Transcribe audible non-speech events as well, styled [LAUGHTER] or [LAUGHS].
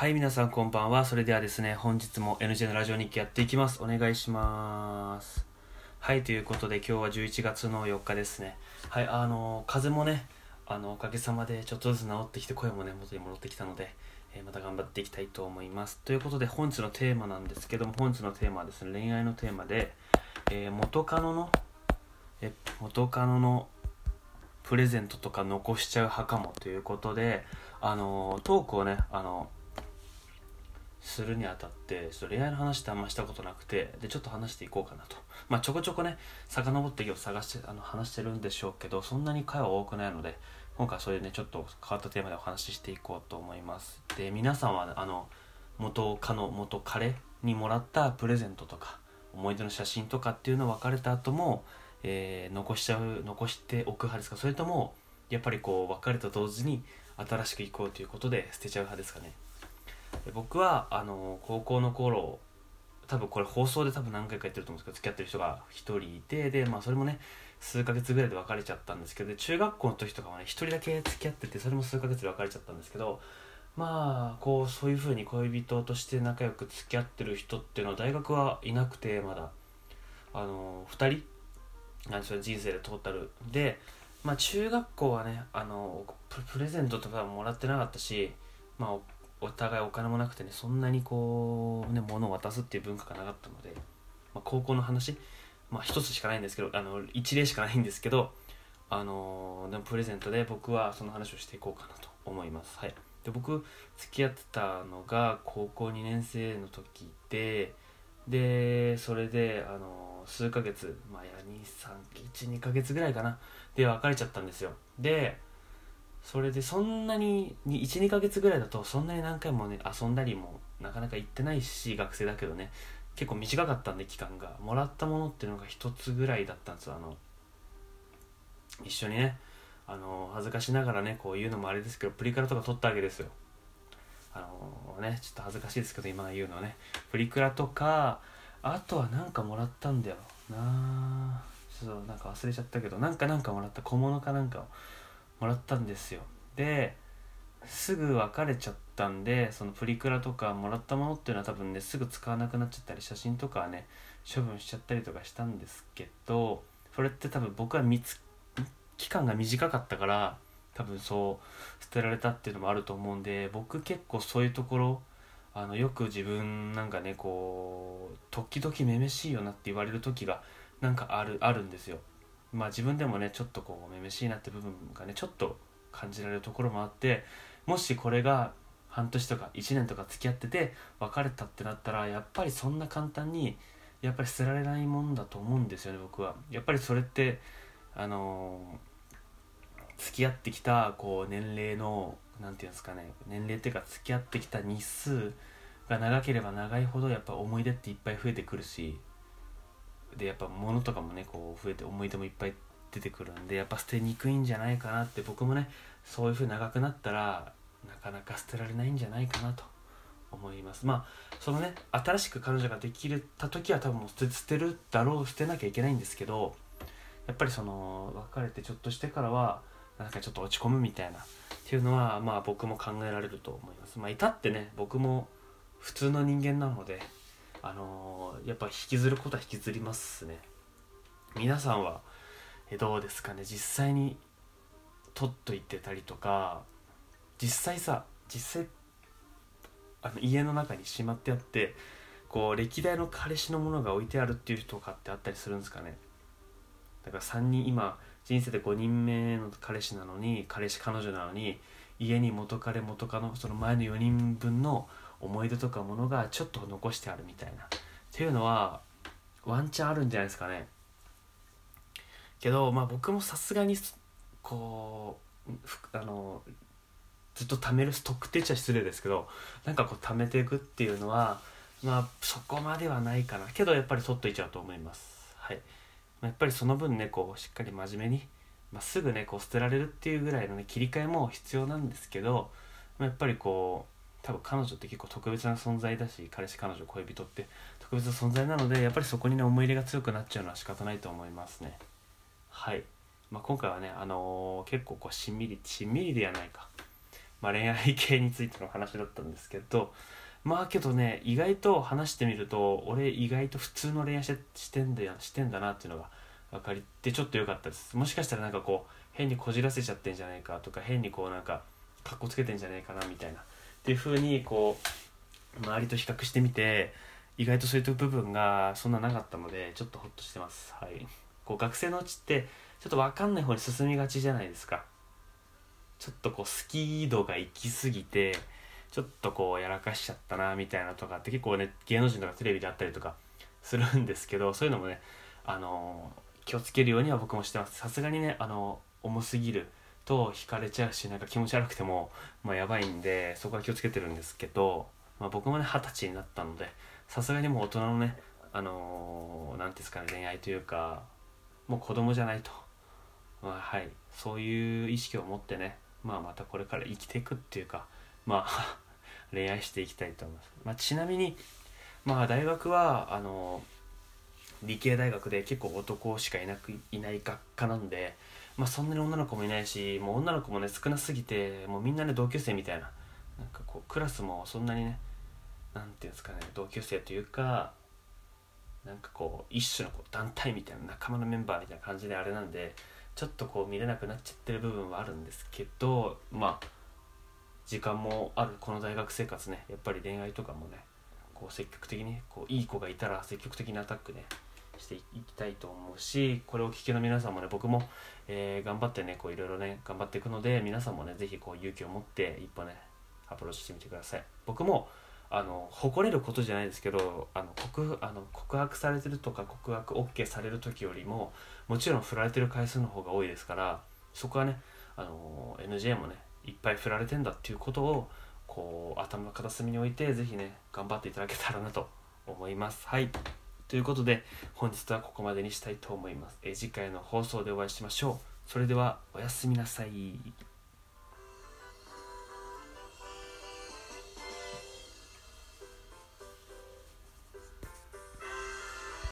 はい、皆さんこんばんは。それではですね、本日も NJ のラジオ日記やっていきます。お願いします。はい、ということで今日は11月の4日ですね。はい、あの、風もね、あの、おかげさまでちょっとずつ治ってきて、声もね、元に戻ってきたので、えーまた頑張っていきたいと思います。ということで、本日のテーマなんですけども、本日のテーマはですね、恋愛のテーマで、えー元カノの、え、元カノのプレゼントとか残しちゃう派かもということで、あの、トークをね、あの、するにあたってちょっと恋愛の話ってあんましたことなくてでちょっと話していこうかなと。まあちょこちょこね遡って今日探してあの話してるんでしょうけどそんなに回は多くないので今回はそういうねちょっと変わったテーマでお話ししていこうと思います。で皆さんはあの元カノ元彼にもらったプレゼントとか思い出の写真とかっていうのを別れた後も、えー残しちゃう残しておく派ですか？それともやっぱりこう別れた同時に新しく行こうということで捨てちゃう派ですかね？僕はあの高校の頃多分これ放送で多分何回か言ってると思うんですけど付き合ってる人が1人いてでまあそれもね数ヶ月ぐらいで別れちゃったんですけど中学校の時とかはね1人だけ付き合っててそれも数ヶ月で別れちゃったんですけどまあこうそういう風に恋人として仲良く付き合ってる人っていうのは大学はいなくてまだ。あの2人なんですよ人生でトータル。でまあ中学校はねあのプレゼントとかもらってなかったしまあお互いお金もなくてねそんなにこうね物を渡すっていう文化がなかったので、まあ、高校の話まあ一つしかないんですけどあの一例しかないんですけどあのでもプレゼントで僕はその話をしていこうかなと思います。はい。で僕付き合ってたのが高校2年生の時ででそれであの数ヶ月まあいや2312ヶ月ぐらいかなで別れちゃったんですよ。でそれでそんなに12ヶ月ぐらいだとそんなに何回もね遊んだりもなかなか行ってないし学生だけどね結構短かったんで期間が。もらったものっていうのが一つぐらいだったんですよ。あの一緒にねあの恥ずかしながらねこう言うのもあれですけどプリクラとか撮ったわけですよ。あのねちょっと恥ずかしいですけど今言うのはね。プリクラとかあとはなんかもらったんだよな。ちょっとなんか忘れちゃったけどなんかなんかもらった。小物かなんかを。もらったんですよ。ですぐ別れちゃったんでそのプリクラとかもらったものっていうのは多分ねすぐ使わなくなっちゃったり写真とかはね処分しちゃったりとかしたんですけどそれって多分僕は見つ期間が短かったから多分そう捨てられたっていうのもあると思うんで僕結構そういうところあのよく自分なんかねこう時々めめしいよなって言われる時がなんかあるあるんですよ。まあ自分でもねちょっとこうめめしいなって部分がねちょっと感じられるところもあってもしこれが半年とか1年とか付き合ってて別れたってなったらやっぱりそんな簡単にやっぱり捨てられないもんだと思うんですよね僕は。やっぱりそれってあの付き合ってきたこう年齢のなんていうんですかね年齢っていうか付き合ってきた日数が長ければ長いほどやっぱ思い出っていっぱい増えてくるしでやっぱ物とかもねこう増えて思い出もいっぱい出てくるんでやっぱ捨てにくいんじゃないかなって僕もねそういう風に長くなったらなかなか捨てられないんじゃないかなと思います。まあそのね新しく彼女ができた時は多分もう捨て捨てるだろう捨てなきゃいけないんですけどやっぱりその別れてちょっとしてからはなんかちょっと落ち込むみたいなっていうのはまあ僕も考えられると思います。まあ至ってね僕も普通の人間なのであのーやっぱ引きずることは引きずりますね。皆さんはどうですかね？実際に取っといてたりとか実際さ実際あの家の中にしまってあってこう歴代の彼氏のものが置いてあるっていう人とかってあったりするんですかね？だから3人今人生で5人目の彼氏なのに彼氏彼女なのに家に元彼元カノその前の4人分の思い出とかものがちょっと残してあるみたいな。っていうのはワンチャンあるんじゃないですかね。けどまあ僕もさすがにこうあのずっと貯めるストックって言っちゃ失礼ですけどなんかこう貯めていくっていうのはまあそこまではないかな。けどやっぱり取っといちゃうと思います。はい。まあやっぱりその分ねこうしっかり真面目に、まあ、すぐねこう捨てられるっていうぐらいのね切り替えも必要なんですけど、まあ、やっぱりこう多分彼女って結構特別な存在だし彼氏彼女恋人って特別な存在なのでやっぱりそこにね思い入れが強くなっちゃうのは仕方ないと思いますね。はい、まあ、今回はね、あのー結構こうしんみりしんみりではないか。まあ、恋愛系についての話だったんですけどまあけどね意外と話してみると俺意外と普通の恋愛ししてんだよしてんだなっていうのが分かりってちょっと良かったです。もしかしたらなんかこう変にこじらせちゃってんじゃないかとか変にこうなんかかっこつけてんじゃないかなみたいな。っていう風にこう周りと比較してみて意外とそういう部分がそんななかったのでちょっとホッとしてます。はい。こう学生のうちってちょっと分かんない方に進みがちじゃないですか。ちょっとこうスキー度が行き過ぎてちょっとこうやらかしちゃったなみたいなとかって結構ね芸能人とかテレビであったりとかするんですけどそういうのもねあの気をつけるようには僕もしてます。さすがにねあの重すぎると惹かれちゃうしなんか気持ち悪くても、まあ、やばいんでそこは気をつけてるんですけど、まあ、僕もね二十歳になったのでさすがにもう大人のねあの何、ー、ていうんですかね恋愛というかもう子供じゃないと、まあ、はい。そういう意識を持ってね、まあ、またこれから生きていくっていうかまあ [LAUGHS] 恋愛していきたいと思います、まあ、ちなみにまあ大学はあの理系大学で結構男しかいなくいない学科なんでまあそんなに女の子もいないしもう女の子もね少なすぎてもうみんなね同級生みたいな。なんかこうクラスもそんなにねなんていうんですかね同級生というかなんかこう一種のこう団体みたいな仲間のメンバーみたいな感じであれなんでちょっとこう見れなくなっちゃってる部分はあるんですけどまあ時間もあるこの大学生活ねやっぱり恋愛とかもねこう積極的にこういい子がいたら積極的にアタックねしていきたいと思うしこれをお聞きの皆さんもね僕も、えー、頑張ってねこういろいろね頑張っていくので皆さんもね是非こう勇気を持って一歩ねアプローチしてみてください。僕もあの誇れることじゃないですけどあの告あの告白されてるとか告白 OK される時よりももちろん振られてる回数の方が多いですからそこはねあの NJ もねいっぱい振られてんだっていうことをこう頭の片隅に置いて是非ね頑張っていただけたらなと思います。はい。ということで本日はここまでにしたいと思います。え次回の放送でお会いしましょう。それではおやすみなさい。